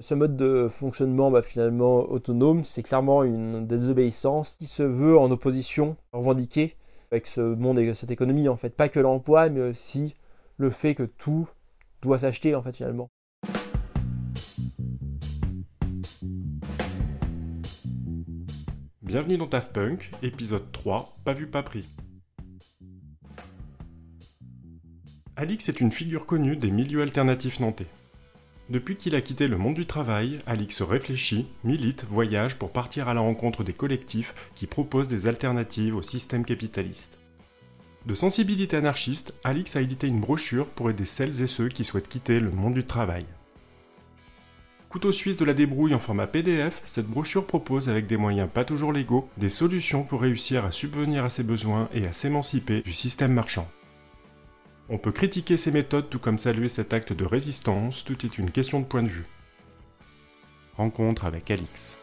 Ce mode de fonctionnement bah, finalement autonome, c'est clairement une désobéissance qui se veut en opposition revendiquée avec ce monde et cette économie en fait. Pas que l'emploi, mais aussi le fait que tout doit s'acheter en fait finalement. Bienvenue dans Daft Punk, épisode 3, pas vu pas pris. Alix est une figure connue des milieux alternatifs nantais. Depuis qu'il a quitté le monde du travail, Alix réfléchit, milite, voyage pour partir à la rencontre des collectifs qui proposent des alternatives au système capitaliste. De sensibilité anarchiste, Alix a édité une brochure pour aider celles et ceux qui souhaitent quitter le monde du travail. Couteau suisse de la débrouille en format PDF, cette brochure propose avec des moyens pas toujours légaux des solutions pour réussir à subvenir à ses besoins et à s'émanciper du système marchand. On peut critiquer ces méthodes tout comme saluer cet acte de résistance, tout est une question de point de vue. Rencontre avec Alix.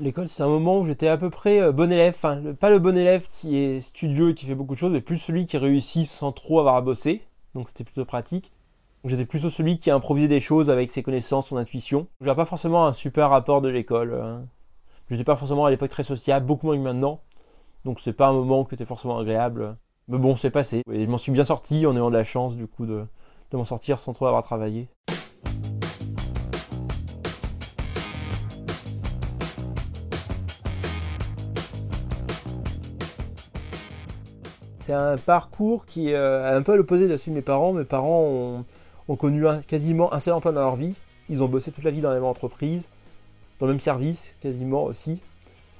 L'école, c'est un moment où j'étais à peu près euh, bon élève. Enfin, pas le bon élève qui est studieux et qui fait beaucoup de choses, mais plus celui qui réussit sans trop avoir à bosser. Donc c'était plutôt pratique. J'étais plutôt celui qui a improvisé des choses avec ses connaissances, son intuition. Je n'avais pas forcément un super rapport de l'école. Hein. Je n'étais pas forcément à l'époque très sociable, beaucoup moins que maintenant. Donc c'est pas un moment qui était forcément agréable. Mais bon, c'est passé. Et je m'en suis bien sorti en ayant de la chance du coup de, m'en sortir sans trop avoir travaillé. C'est un parcours qui est euh, un peu à l'opposé de celui de mes parents. Mes parents ont, connu quasiment un seul emploi dans leur vie. Ils ont bossé toute la vie dans la même entreprise dans le même service quasiment aussi.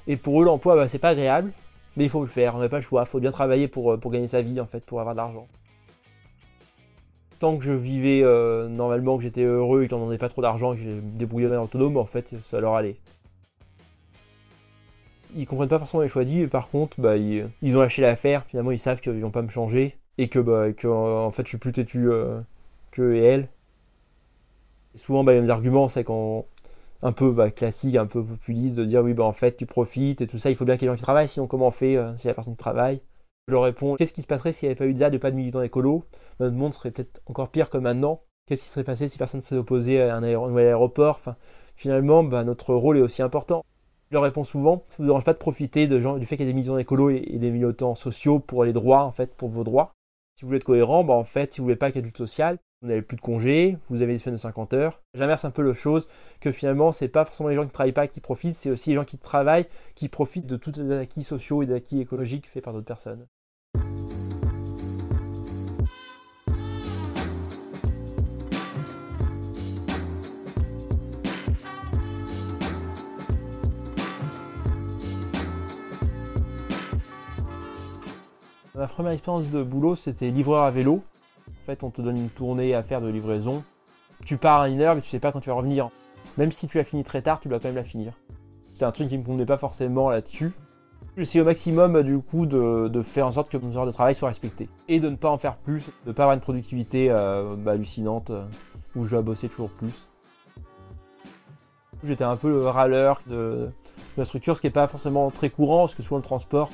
Et pour eux, l'emploi, bah, c'est pas agréable, mais il faut le faire, on n'a pas le choix, il faut bien travailler pour, euh, pour gagner sa vie en fait, pour avoir de l'argent. Tant que je vivais euh, normalement, que j'étais heureux que j'en donnais pas trop d'argent, que j'ai débrouillé de manière autonome, en fait, ça leur allait. Ils comprennent pas forcément les choix mais par contre, bah, ils, ont lâché l'affaire, finalement ils savent qu'ils vont pas me changer, et que, bah, en fait je suis plus têtu euh, que et elle. souvent, les mêmes arguments, c'est quand un peu bah, classique, un peu populiste, de dire oui, bah, en fait, tu profites et tout ça, il faut bien qu'il y ait des gens qui travaillent, sinon comment on fait euh, si y a personne qui travaille? Je leur réponds qu'est-ce qui se passerait s'il n'y avait pas eu de ZAD et pas de militants écolo Notre monde serait peut-être encore pire que maintenant. Qu'est-ce qui serait passé si personne ne s'était opposé à un, nouvel aéroport? Enfin, Finalement, bah, notre rôle est aussi important. Je leur réponds souvent ça ne vous dérange pas de profiter du fait qu'il y a des militants écolo et, des militants sociaux pour les droits, en fait, pour vos droits? Si vous voulez être cohérent, bah, en fait, si vous voulez pas qu'il y ait de lutte sociale, vous n'avez plus de congés, vous avez des semaines de 50 heures. J'inverse un peu le chose, que finalement, c'est pas forcément les gens qui ne travaillent pas qui profitent, c'est aussi les gens qui travaillent qui profitent de tous les acquis sociaux et des acquis écologiques faits par d'autres personnes. Ma première expérience de boulot, c'était livreur à vélo. On te donne une tournée à faire de livraison. Tu pars à une heure, mais tu sais pas quand tu vas revenir. Même si tu as fini très tard, tu dois quand même la finir. C'était un truc qui me convenait pas forcément là-dessus. J'essaie au maximum du coup de, faire en sorte que mon heure de travail soit respectée. Et de ne pas en faire plus, de ne pas avoir une productivité euh, bah, hallucinante euh, où je dois bosser toujours plus. J'étais un peu le râleur de, la structure, ce qui n'est pas forcément très courant, parce que souvent le transport,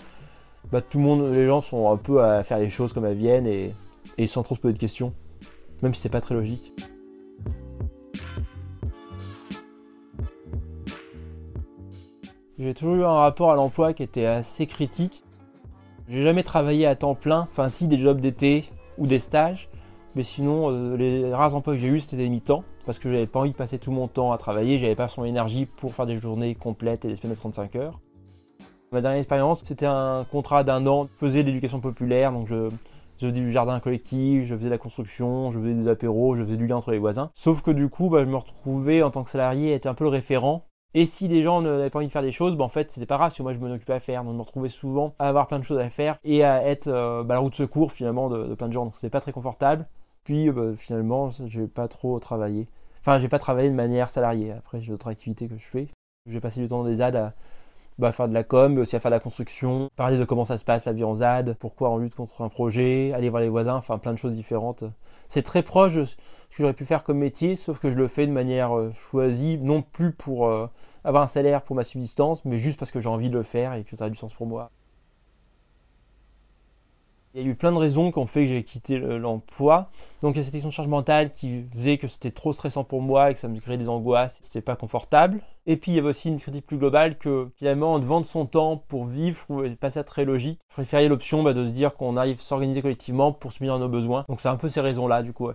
bah, tout le monde, les gens sont un peu à faire les choses comme elles viennent et et sans trop se poser de questions, même si c'est pas très logique. J'ai toujours eu un rapport à l'emploi qui était assez critique. J'ai jamais travaillé à temps plein, enfin si des jobs d'été ou des stages, mais sinon euh, les rares emplois que j'ai eus c'était des mi-temps parce que j'avais pas envie de passer tout mon temps à travailler, j'avais pas son énergie pour faire des journées complètes et des semaines de 35 heures. Ma dernière expérience c'était un contrat d'un an, je faisais de l'éducation populaire, donc je, je faisais du jardin collectif, je faisais de la construction, je faisais des apéros, je faisais du lien entre les voisins. Sauf que du coup, bah, je me retrouvais en tant que salarié être un peu le référent. Et si les gens n'avaient pas envie de faire des choses, bah, en fait, c'était pas grave, parce que moi je me occupais à faire. Donc je me retrouvais souvent à avoir plein de choses à faire et à être euh, bah, la roue de secours finalement de, plein de gens. Donc c'était pas très confortable. Puis bah, finalement, j'ai pas trop travaillé. Enfin, j'ai pas travaillé de manière salariée. Après, j'ai d'autres activités que je fais. J'ai passé du temps dans des ZAD à, bah, faire de la com, mais aussi à faire de la construction, parler de comment ça se passe la vie en ZAD, pourquoi on lutte contre un projet, aller voir les voisins, enfin plein de choses différentes. C'est très proche de ce que j'aurais pu faire comme métier, sauf que je le fais de manière euh, choisie, non plus pour euh, avoir un salaire pour ma subsistance, mais juste parce que j'ai envie de le faire et que ça a du sens pour moi. Il y a eu plein de raisons qui ont fait que j'ai quitté l'emploi. Donc il y a cette question de charge mentale qui faisait que c'était trop stressant pour moi et que ça me créait des angoisses, c'était pas confortable. Et puis il y avait aussi une critique plus globale que finalement de vendre son temps pour vivre, je trouvais pas ça très logique. Je préférais l'option bah, de se dire qu'on arrive à s'organiser collectivement pour subvenir nos besoins. Donc c'est un peu ces raisons-là du coup.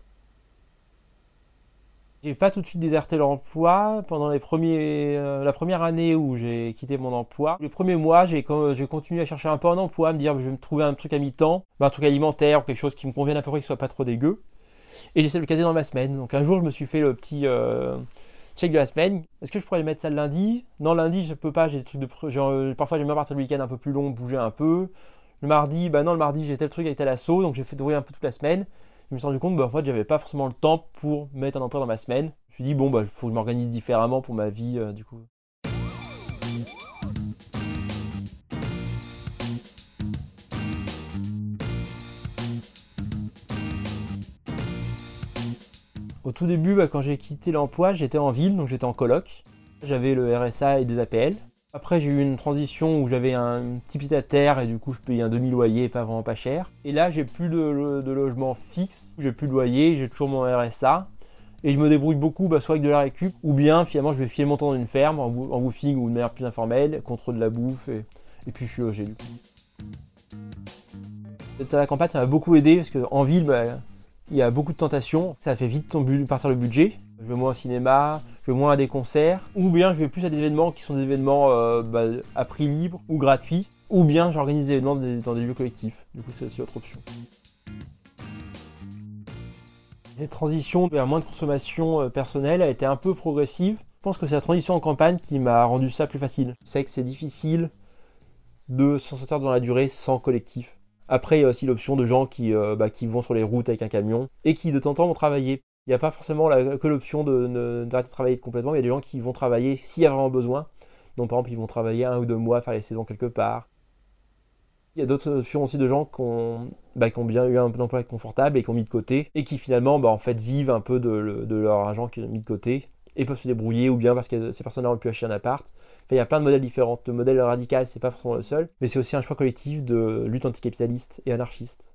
J'ai pas tout de suite déserté l'emploi. Pendant les premiers, euh, la première année où j'ai quitté mon emploi, les premiers mois, j'ai continué à chercher un peu un emploi, à me dire je vais me trouver un truc à mi-temps, bah, un truc alimentaire, quelque chose qui me convienne à peu près, qui soit pas trop dégueu. Et j'essaie de le caser dans ma semaine. Donc un jour, je me suis fait le petit euh, check de la semaine. Est-ce que je pourrais mettre ça le lundi? Non, lundi, je peux pas. J'ai des trucs de, euh, parfois j'aime bien partir le week-end un peu plus long, bouger un peu. Le mardi, bah non, le mardi, j'ai tel truc avec tel assaut, donc j'ai fait trouver un peu toute la semaine je me suis rendu compte bah, en fait, j'avais pas forcément le temps pour mettre un emploi dans ma semaine. Je me suis dit, bon, bah, faut que je m'organise différemment pour ma vie, euh, du coup. Au tout début, bah, quand j'ai quitté l'emploi, j'étais en ville, donc j'étais en coloc. J'avais le RSA et des APL. Après, j'ai eu une transition où j'avais un petit pied à terre et du coup, je payais un demi-loyer, pas vraiment pas cher. Et là, j'ai plus de, logement fixe, j'ai plus de loyer, j'ai toujours mon RSA. Et je me débrouille beaucoup, bah, soit avec de la récup, ou bien finalement, je vais filer mon temps dans une ferme, en, en woofing ou de manière plus informelle, contre de la bouffe, et, puis je suis logé du coup. À la campagne, ça m'a beaucoup aidé parce qu'en ville, bah, il y a beaucoup de tentations. Ça fait vite partir le budget. Je vais moins au cinéma, vais moins à des concerts, ou bien je vais plus à des événements qui sont des événements euh, bah, à prix libre ou gratuits, ou bien j'organise des événements dans des, lieux collectifs. Du coup, c'est aussi autre option. Cette transition vers moins de consommation euh, personnelle a été un peu progressive. Je pense que c'est la transition en campagne qui m'a rendu ça plus facile. Je sais que c'est difficile de s'en sortir dans la durée sans collectif. Après, il y a aussi l'option de gens qui, euh, bah, qui vont sur les routes avec un camion et qui de temps en temps vont travailler. Il n'y a pas forcément que l'option d'arrêter de, travailler complètement. Il y a des gens qui vont travailler s'il y a vraiment besoin. Donc par exemple, ils vont travailler un ou deux mois, faire les saisons quelque part. Il y a d'autres options aussi de gens qui ont, bah, bien eu un emploi confortable et qui ont mis de côté et qui finalement bah, vivent un peu de, de leur argent qu'ils ont mis de côté et peuvent se débrouiller ou bien parce que ces personnes-là ont pu acheter un appart. il y a plein de modèles différents. Le modèle radical, c'est pas forcément le seul, mais c'est aussi un choix collectif de lutte anticapitaliste et anarchiste.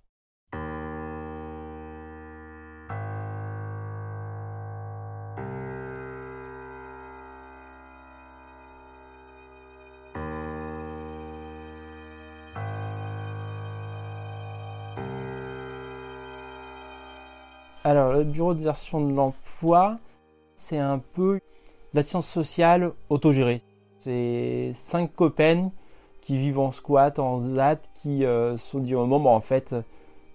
Alors, le bureau d'insertion de l'emploi, c'est un peu l'assistance sociale autogérée. C'est cinq copains qui vivent en squat, en ZAT, qui euh, se sont dit au moment, bon, en fait,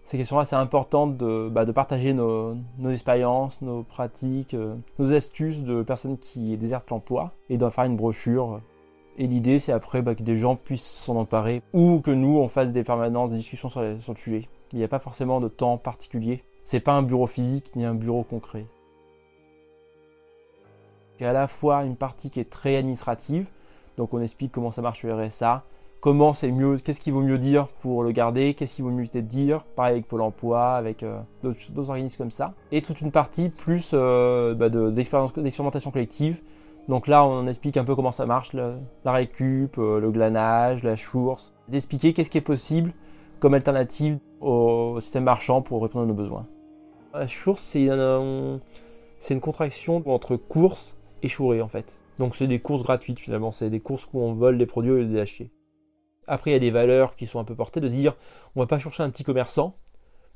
ces questions-là, c'est important de, bah, de partager nos, expériences, nos pratiques, euh, nos astuces de personnes qui désertent l'emploi et d'en faire une brochure. Et l'idée, c'est après bah, que des gens puissent s'en emparer ou que nous, on fasse des permanences, des discussions sur le sujet. Il n'y a pas forcément de temps particulier. C'est pas un bureau physique ni un bureau concret. Il y a à la fois une partie qui est très administrative, donc on explique comment ça marche le RSA, comment c'est mieux, qu'est-ce qu'il vaut mieux dire pour le garder, qu'est-ce qu'il vaut mieux dire, pareil avec Pôle emploi, avec euh, d'autres organismes comme ça, et toute une partie plus euh, bah, d'expérimentation collective. Donc là, on explique un peu comment ça marche, la récup, euh, le glanage, la source, d'expliquer qu'est-ce qui est possible comme alternative au système marchand pour répondre à nos besoins. La source, c'est une, contraction entre course échouer en fait. Donc c'est des courses gratuites finalement, c'est des courses où on vole des produits et les acheter. Après il y a des valeurs qui sont un peu portées de se dire on va pas chercher un petit commerçant.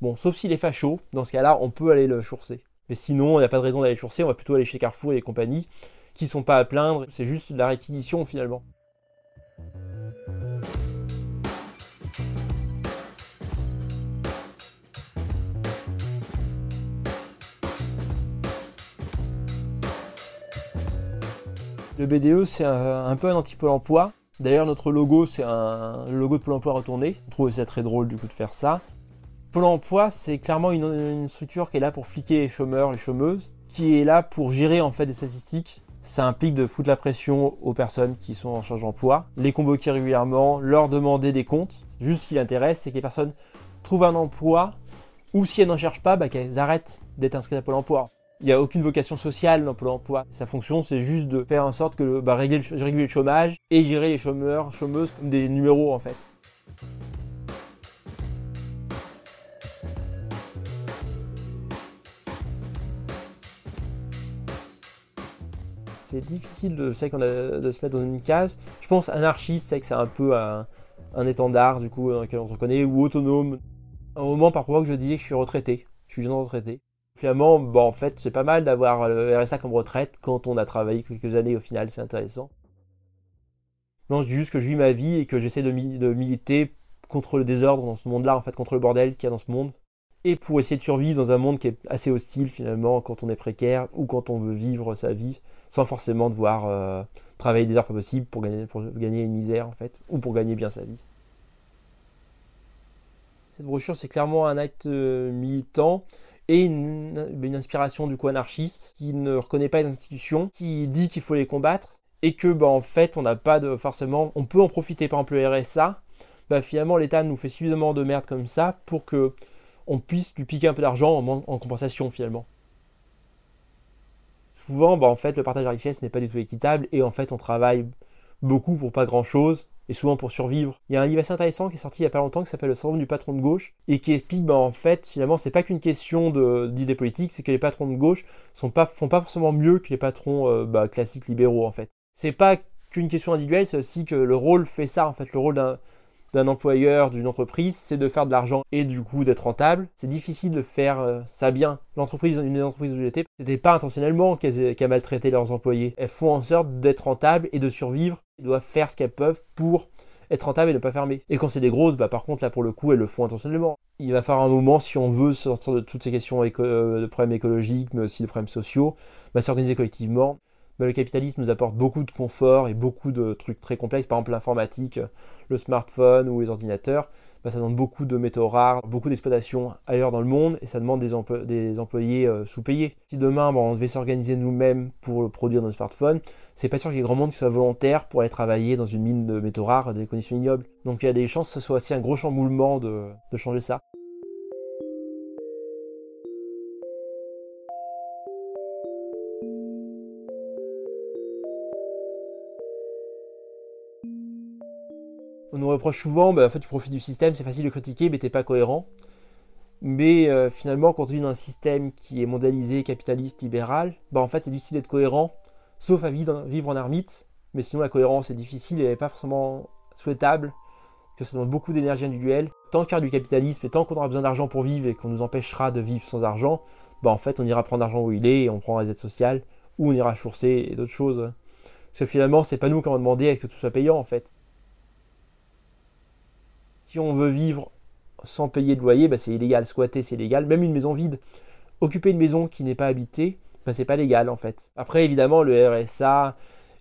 Bon, sauf s'il est facho, dans ce cas-là on peut aller le chourser. Mais sinon, il n'y a pas de raison d'aller chourser, on va plutôt aller chez Carrefour et les compagnies qui sont pas à plaindre, c'est juste de la réquisition finalement. Le BDE, c'est un, peu un anti-Pôle emploi. D'ailleurs, notre logo, c'est un, logo de Pôle emploi retourné. Je trouve ça très drôle du coup de faire ça. Pôle emploi, c'est clairement une, structure qui est là pour fliquer les chômeurs, les chômeuses, qui est là pour gérer en fait des statistiques. Ça implique de foutre la pression aux personnes qui sont en charge d'emploi, les convoquer régulièrement, leur demander des comptes. Juste ce qui l'intéresse, c'est que les personnes trouvent un emploi ou si elles n'en cherchent pas, bah, qu'elles arrêtent d'être inscrites à Pôle emploi. Il n'y a aucune vocation sociale dans Pôle emploi. Sa fonction, c'est juste de faire en sorte que bah, régler, le, réguler le chômage et gérer les chômeurs, chômeuses comme des numéros en fait. C'est difficile de, a, de se mettre dans une case. Je pense anarchiste, c'est que c'est un peu un, étendard du coup dans lequel on se reconnaît, ou autonome. Un moment parfois que je disais que je suis retraité, je suis jeune retraité. Finalement, bon, en fait, c'est pas mal d'avoir le RSA comme retraite quand on a travaillé quelques années. Au final, c'est intéressant. Non, je dis juste que je vis ma vie et que j'essaie de, militer contre le désordre dans ce monde-là, en fait, contre le bordel qu'il y a dans ce monde et pour essayer de survivre dans un monde qui est assez hostile finalement quand on est précaire ou quand on veut vivre sa vie sans forcément devoir euh, travailler des heures pas possibles pour gagner, pour gagner une misère en fait ou pour gagner bien sa vie. Cette brochure c'est clairement un acte euh, militant et une, inspiration du coup anarchiste qui ne reconnaît pas les institutions, qui dit qu'il faut les combattre et que bah, en fait on n'a pas de forcément on peut en profiter par exemple le RSA bah, finalement l'État nous fait suffisamment de merde comme ça pour que on puisse lui piquer un peu d'argent en, compensation finalement. Souvent, bah, en fait, le partage de la richesse n'est pas du tout équitable et en fait, on travaille beaucoup pour pas grand chose et souvent pour survivre. Il y a un livre assez intéressant qui est sorti il y a pas longtemps qui s'appelle Le syndrome du patron de gauche et qui explique bah, en fait finalement c'est pas qu'une question d'idées politiques, c'est que les patrons de gauche sont pas, font pas forcément mieux que les patrons euh, bah, classiques libéraux en fait. C'est pas qu'une question individuelle, c'est aussi que le rôle fait ça en fait, le rôle d'un employeur, d'une entreprise, c'est de faire de l'argent et du coup d'être rentable. C'est difficile de faire euh, ça bien. L'entreprise, une des entreprises où j'étais, c'était pas intentionnellement qu'elles qu maltraité leurs employés. Elles font en sorte d'être rentables et de survivre. Elles doivent faire ce qu'elles peuvent pour être rentables et ne pas fermer. Et quand c'est des grosses, bah par contre là pour le coup elles le font intentionnellement. Il va falloir un moment si on veut sortir de toutes ces questions euh, de problèmes écologiques mais aussi de problèmes sociaux, bah, s'organiser collectivement. Bah, le capitalisme nous apporte beaucoup de confort et beaucoup de trucs très complexes, par exemple l'informatique, le smartphone ou les ordinateurs. Bah, ça demande beaucoup de métaux rares, beaucoup d'exploitation ailleurs dans le monde et ça demande des, employés euh, sous-payés. Si demain on devait s'organiser nous-mêmes pour produire nos smartphones, c'est pas sûr qu'il y ait grand monde qui soit volontaire pour aller travailler dans une mine de métaux rares à des conditions ignobles. Donc il y a des chances que ce soit aussi un gros chamboulement de changer ça. On nous reproche souvent, bah, en fait, tu profites du système, c'est facile de critiquer, mais t'es pas cohérent. Mais euh, finalement, quand on vit dans un système qui est mondialisé, capitaliste, libéral, bah, en fait, c'est difficile d'être cohérent, sauf à vivre, en ermite. Mais sinon, la cohérence est difficile et n'est pas forcément souhaitable, que ça demande beaucoup d'énergie individuelle. Tant qu'il y aura du capitalisme et tant qu'on aura besoin d'argent pour vivre et qu'on nous empêchera de vivre sans argent, bah, en fait, on ira prendre l'argent où il est et on prendra les aides sociales, ou on ira chourser et d'autres choses. Parce que finalement, c'est pas nous qui avons demandé à que tout soit payant, en fait si on veut vivre sans payer de loyer, bah, c'est illégal. Squatter, c'est illégal. Même une maison vide. Occuper une maison qui n'est pas habitée, bah, c'est pas légal en fait. Après, évidemment, le RSA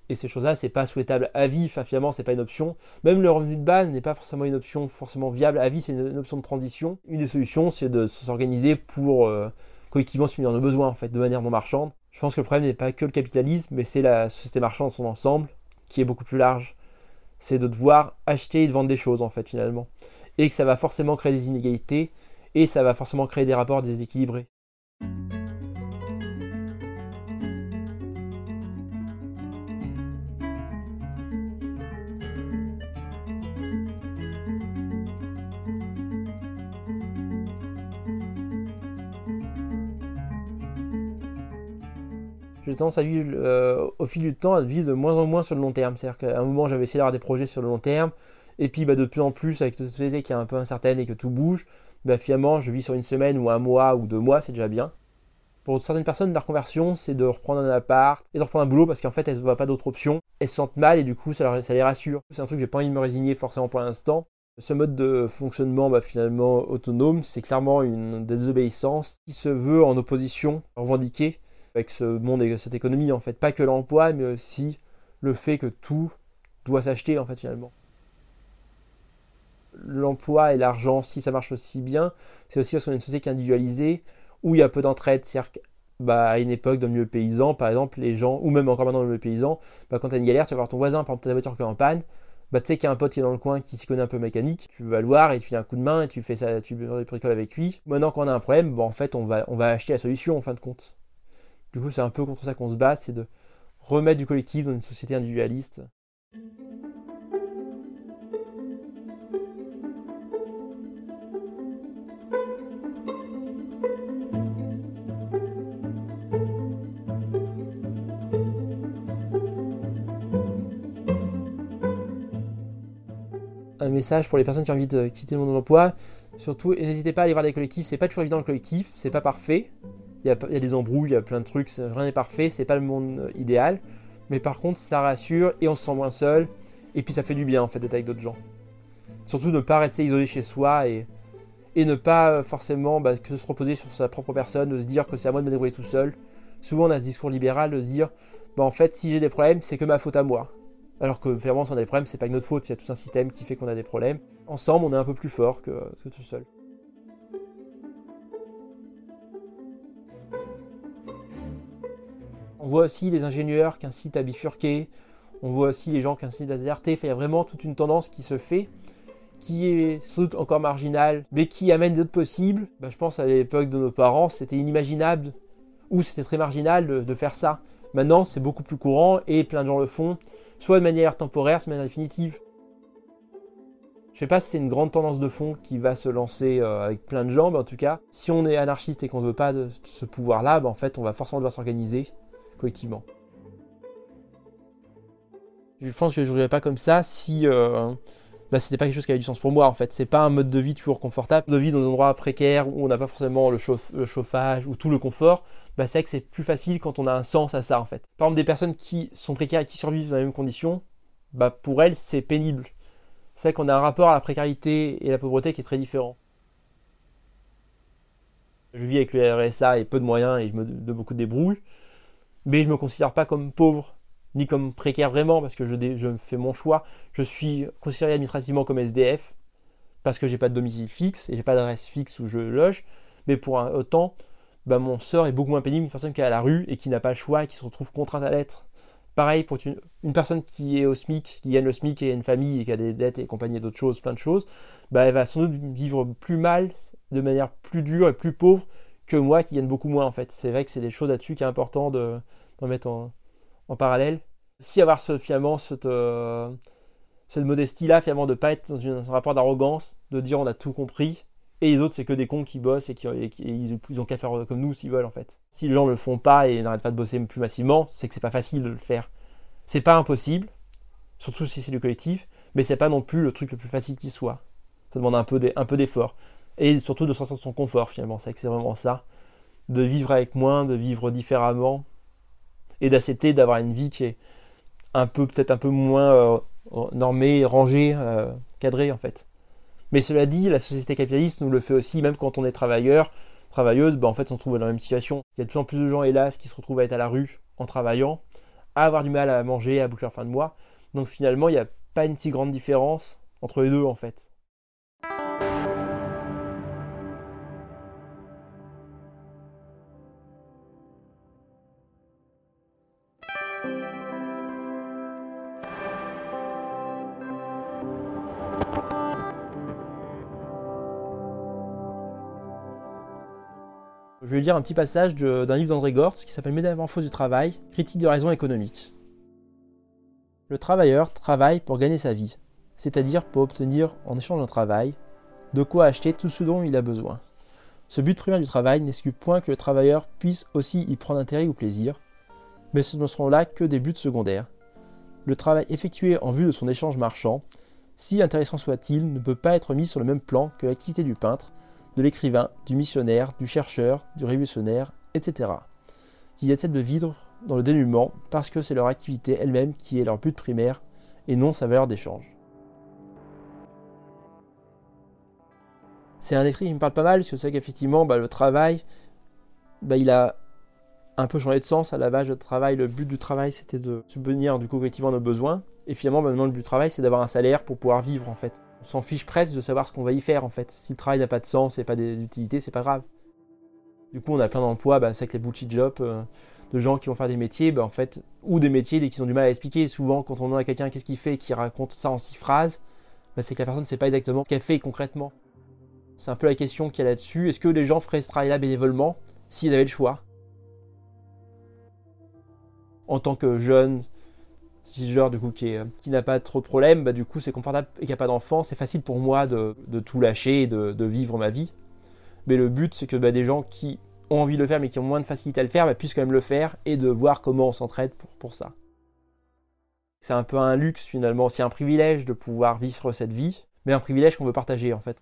et ces choses-là, c'est pas souhaitable à vie. Enfin, finalement, c'est pas une option. Même le revenu de base n'est pas forcément une option forcément viable à vie. C'est une, option de transition. Une des solutions, c'est de s'organiser pour euh, collectivement subvenir nos besoins en fait, de manière non marchande. Je pense que le problème n'est pas que le capitalisme, mais c'est la société marchande dans son ensemble, qui est beaucoup plus large c'est de devoir acheter et de vendre des choses en fait finalement. Et que ça va forcément créer des inégalités et ça va forcément créer des rapports déséquilibrés. J'ai tendance à vivre euh, au fil du temps à vivre de moins en moins sur le long terme. C'est-à-dire qu'à un moment j'avais essayé d'avoir des projets sur le long terme, et puis bah, de plus en plus avec cette société qui est un peu incertaine et que tout bouge, bah, finalement je vis sur une semaine ou un mois ou deux mois, c'est déjà bien. Pour certaines personnes, la reconversion, c'est de reprendre un appart et de reprendre un boulot parce qu'en fait, elles ne voient pas d'autre option. Elles se sentent mal et du coup, ça, les rassure. C'est un truc que j'ai pas envie de me résigner forcément pour l'instant. Ce mode de fonctionnement bah, finalement autonome, c'est clairement une désobéissance qui se veut en opposition revendiquée avec ce monde et cette économie en fait. Pas que l'emploi, mais aussi le fait que tout doit s'acheter en fait finalement. L'emploi et l'argent, si ça marche aussi bien, c'est aussi parce qu'on est une société individualisée où il y a peu d'entraide. C'est-à-dire bah, à une époque, dans le milieu paysan, par exemple, les gens, ou même encore maintenant dans le milieu paysan, bah, quand tu as une galère, tu vas voir ton voisin, par exemple, ta voiture qui est en panne, bah, tu sais qu'il y a un pote qui est dans le coin qui s'y connaît un peu mécanique, tu vas le voir et tu fais un coup de main et tu fais ça, tu bricoles avec lui. Maintenant qu'on a un problème, bah, en fait, on va, on va acheter la solution en fin de compte. Du coup, c'est un peu contre ça qu'on se bat, c'est de remettre du collectif dans une société individualiste. un message pour les personnes qui ont envie de quitter le monde de l'emploi. Surtout, n'hésitez pas à aller voir des collectifs. C'est pas toujours évident le collectif, c'est pas parfait. Il y, a, des embrouilles, il y a plein de trucs, rien n'est parfait, c'est pas le monde idéal. Mais par contre, ça rassure et on se sent moins seul. Et puis ça fait du bien en fait d'être avec d'autres gens. Surtout ne pas rester isolé chez soi et, ne pas forcément bah, se reposer sur sa propre personne, de se dire que c'est à moi de me débrouiller tout seul. Souvent on a ce discours libéral de se dire bah, en fait si j'ai des problèmes c'est que ma faute à moi. Alors que finalement si on a des problèmes c'est pas que notre faute, il y a tout un système qui fait qu'on a des problèmes. Ensemble on est un peu plus fort que tout seul. On voit aussi les ingénieurs qui incitent à bifurquer, on voit aussi les gens qui incitent à déserter. il y a vraiment toute une tendance qui se fait, qui est sans doute encore marginale, mais qui amène d'autres possibles. Bah, je pense à l'époque de nos parents, c'était inimaginable, ou c'était très marginal de, faire ça. Maintenant, c'est beaucoup plus courant et plein de gens le font, soit de manière temporaire, soit de manière définitive. Je sais pas si c'est une grande tendance de fond qui va se lancer euh, avec plein de gens, mais en tout cas, si on est anarchiste et qu'on ne veut pas de ce pouvoir-là, bah, en fait, on va forcément devoir s'organiser collectivement. Je pense que je ne jouerais pas comme ça si euh, bah, c'était pas quelque chose qui avait du sens pour moi en fait. C'est pas un mode de vie toujours confortable, de vie dans un endroit précaire où on n'a pas forcément le, chauffage ou tout le confort. Bah, c'est que c'est plus facile quand on a un sens à ça en fait. Par exemple, des personnes qui sont précaires et qui survivent dans les mêmes conditions, bah, pour elles c'est pénible. C'est vrai qu'on a un rapport à la précarité et la pauvreté qui est très différent. Je vis avec le RSA et peu de moyens et je me de beaucoup de débrouille mais je me considère pas comme pauvre ni comme précaire vraiment parce que je, je fais mon choix. Je suis considéré administrativement comme SDF parce que j'ai pas de domicile fixe et j'ai pas d'adresse fixe où je loge, mais pour autant, bah, mon sort est beaucoup moins pénible qu'une personne qui est à la rue et qui n'a pas le choix et qui se retrouve contrainte à l'être. Pareil pour une, une, personne qui est au SMIC, qui gagne le SMIC et a une famille et qui a des dettes et compagnie d'autres choses, plein de choses, bah, elle va sans doute vivre plus mal, de manière plus dure et plus pauvre que moi qui gagne beaucoup moins en fait. C'est vrai que c'est des choses là-dessus qui est important de, mettre en, parallèle. Si avoir ce, finalement cette, euh, cette modestie-là, finalement, de pas être dans, un rapport d'arrogance, de dire on a tout compris, et les autres c'est que des cons qui bossent et qui ils, ont qu'à faire comme nous s'ils veulent en fait. Si les gens ne le font pas et n'arrêtent pas de bosser plus massivement, c'est que c'est pas facile de le faire. C'est pas impossible, surtout si c'est du collectif, mais c'est pas non plus le truc le plus facile qui soit. Ça demande un peu d'effort. Et surtout de sortir de son confort finalement, c'est vraiment ça. De vivre avec moins, de vivre différemment, et d'accepter d'avoir une vie qui est un peu peut-être un peu moins euh, normée, rangée, euh, cadrée en fait. Mais cela dit, la société capitaliste nous le fait aussi, même quand on est travailleur, travailleuse, bah en fait on se trouve dans la même situation. Il y a de plus en plus de gens, hélas, qui se retrouvent à être à la rue en travaillant, à avoir du mal à manger, à boucler leur fin de mois. Donc finalement, il n'y a pas une si grande différence entre les deux en fait. Vais lire un petit passage d'un livre d'André Gortz qui s'appelle Métamorphose du travail, critique de raison économique. Le travailleur travaille pour gagner sa vie, c'est-à-dire pour obtenir en échange d'un travail de quoi acheter tout ce dont il a besoin. Ce but primaire du travail n'exclut point que le travailleur puisse aussi y prendre intérêt ou plaisir, mais ce ne seront là que des buts secondaires. Le travail effectué en vue de son échange marchand, si intéressant soit-il, ne peut pas être mis sur le même plan que l'activité du peintre, de l'écrivain, du missionnaire, du chercheur, du révolutionnaire, etc. Qui essaient de vivre dans le dénuement parce que c'est leur activité elle-même qui est leur but primaire et non sa valeur d'échange. C'est un écrit qui me parle pas mal, parce que c'est qu'effectivement, bah, le travail, bah, il a un peu changé de sens à la base de travail. Le but du travail, c'était de subvenir du coup collectivement nos besoins. Et finalement, bah, maintenant, le but du travail, c'est d'avoir un salaire pour pouvoir vivre en fait on s'en fiche presque de savoir ce qu'on va y faire en fait. Si le travail n'a pas de sens et pas d'utilité, c'est pas grave. Du coup, on a plein d'emplois, bah, c'est avec les bullshit jobs euh, de gens qui vont faire des métiers, bah, en fait, ou des métiers qu'ils ont du mal à expliquer. Souvent, quand on demande à quelqu'un qu'est-ce qu'il fait et raconte ça en six phrases, bah, c'est que la personne ne sait pas exactement ce qu'elle fait concrètement. C'est un peu la question qu'il y a là-dessus. Est-ce que les gens feraient ce travail-là bénévolement s'ils avaient le choix? En tant que jeune, genre du coup qui, qui n'a pas trop de problèmes, bah, du coup c'est confortable et qui n'a pas d'enfant, c'est facile pour moi de, tout lâcher et de, vivre ma vie. Mais le but c'est que bah, des gens qui ont envie de le faire mais qui ont moins de facilité à le faire bah, puissent quand même le faire et de voir comment on s'entraide pour, pour ça. C'est un peu un luxe finalement, c'est un privilège de pouvoir vivre cette vie mais un privilège qu'on veut partager en fait.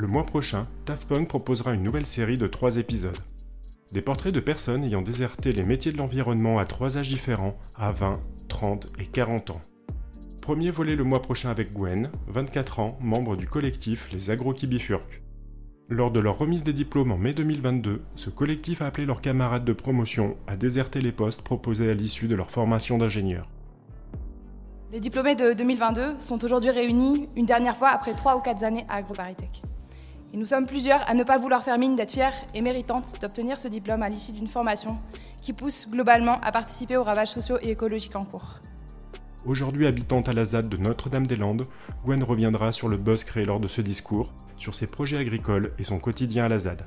Le mois prochain, Daft proposera une nouvelle série de trois épisodes. Des portraits de personnes ayant déserté les métiers de l'environnement à trois âges différents, à 20, 30 et 40 ans. Premier volet le mois prochain avec Gwen, 24 ans, membre du collectif Les Agro Bifurquent. Lors de leur remise des diplômes en mai 2022, ce collectif a appelé leurs camarades de promotion à déserter les postes proposés à l'issue de leur formation d'ingénieur. Les diplômés de 2022 sont aujourd'hui réunis une dernière fois après 3 ou 4 années à AgroParisTech. Et nous sommes plusieurs à ne pas vouloir faire mine d'être fiers et méritantes d'obtenir ce diplôme à l'issue d'une formation qui pousse globalement à participer aux ravages sociaux et écologiques en cours. Aujourd'hui habitante à la ZAD de Notre-Dame-des-Landes, Gwen reviendra sur le buzz créé lors de ce discours, sur ses projets agricoles et son quotidien à la ZAD.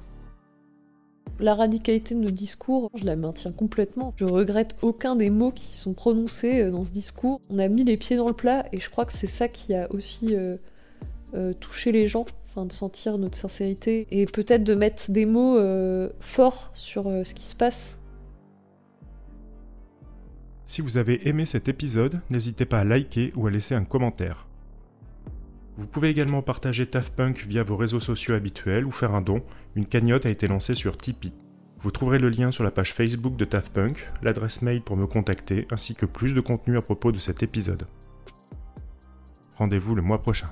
La radicalité de nos discours, je la maintiens complètement. Je regrette aucun des mots qui sont prononcés euh, dans ce discours. On a mis les pieds dans le plat et je crois que c'est ça qui a aussi euh, euh, touché les gens de sentir notre sincérité et peut-être de mettre des mots euh, forts sur euh, ce qui se passe. Si vous avez aimé cet épisode, n'hésitez pas à liker ou à laisser un commentaire. Vous pouvez également partager TAFPunk via vos réseaux sociaux habituels ou faire un don. Une cagnotte a été lancée sur Tipeee. Vous trouverez le lien sur la page Facebook de TAFPunk, l'adresse mail pour me contacter, ainsi que plus de contenu à propos de cet épisode. Rendez-vous le mois prochain.